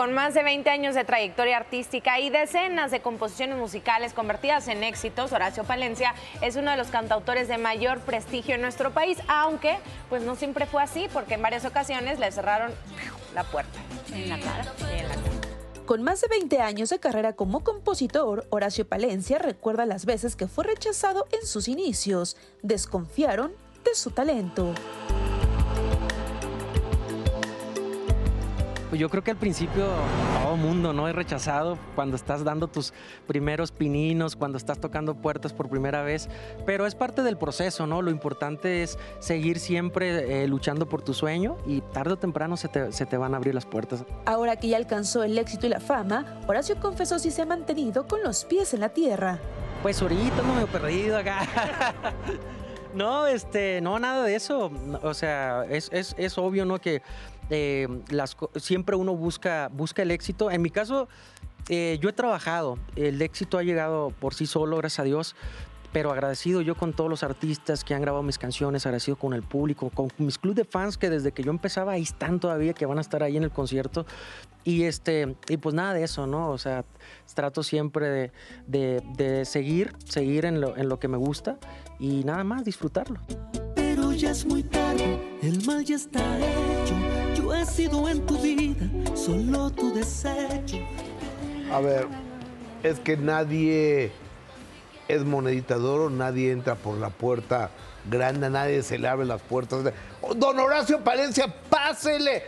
Con más de 20 años de trayectoria artística y decenas de composiciones musicales convertidas en éxitos, Horacio Palencia es uno de los cantautores de mayor prestigio en nuestro país, aunque pues no siempre fue así, porque en varias ocasiones le cerraron la puerta. En la cara. En la cara. Con más de 20 años de carrera como compositor, Horacio Palencia recuerda las veces que fue rechazado en sus inicios. Desconfiaron de su talento. Yo creo que al principio todo mundo no es rechazado cuando estás dando tus primeros pininos, cuando estás tocando puertas por primera vez, pero es parte del proceso, ¿no? Lo importante es seguir siempre eh, luchando por tu sueño y tarde o temprano se te, se te van a abrir las puertas. Ahora que ya alcanzó el éxito y la fama, Horacio confesó si se ha mantenido con los pies en la tierra. Pues ahorita no me he perdido acá. No, este, no, nada de eso. O sea, es, es, es obvio, ¿no? Que eh, siempre uno busca, busca el éxito. En mi caso, eh, yo he trabajado. El éxito ha llegado por sí solo, gracias a Dios. Pero agradecido yo con todos los artistas que han grabado mis canciones, agradecido con el público, con mis club de fans que desde que yo empezaba ahí están todavía, que van a estar ahí en el concierto. Y, este, y pues nada de eso, ¿no? O sea, trato siempre de seguir, seguir en lo, en lo que me gusta y nada más disfrutarlo. Pero ya es muy tarde, el mal ya está hecho. Yo he sido en tu vida solo tu desecho. A ver, es que nadie es monedita de oro, nadie entra por la puerta grande, nadie se le abre las puertas. de, "Oh, Don Horacio Palencia, pásele.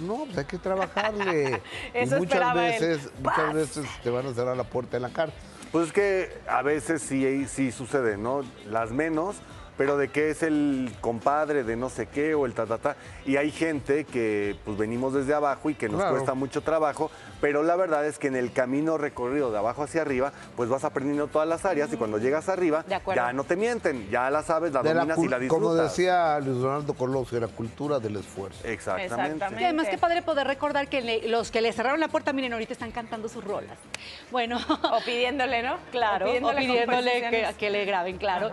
No, pues hay que trabajarle. Eso y muchas él. veces, muchas veces te van a cerrar la puerta en la cara. Pues es que a veces sí, sí sucede, ¿no? Las menos, pero de que es el compadre de no sé qué o el ta, ta, ta. Y hay gente que pues venimos desde abajo y que nos Claro. cuesta mucho trabajo, pero la verdad es que en el camino recorrido de abajo hacia arriba, pues vas aprendiendo todas las áreas y cuando llegas arriba, ya no te mienten, ya la sabes, la De la dominas y la disfrutas. como decía Luis Donaldo Colosio, la cultura del esfuerzo. Exactamente. Exactamente. Y además qué padre poder recordar que le- los que le cerraron la puerta, miren, ahorita están cantando sus rolas. Bueno, O pidiéndole, ¿no? claro, o pidiéndole pidiéndole que le graben, claro.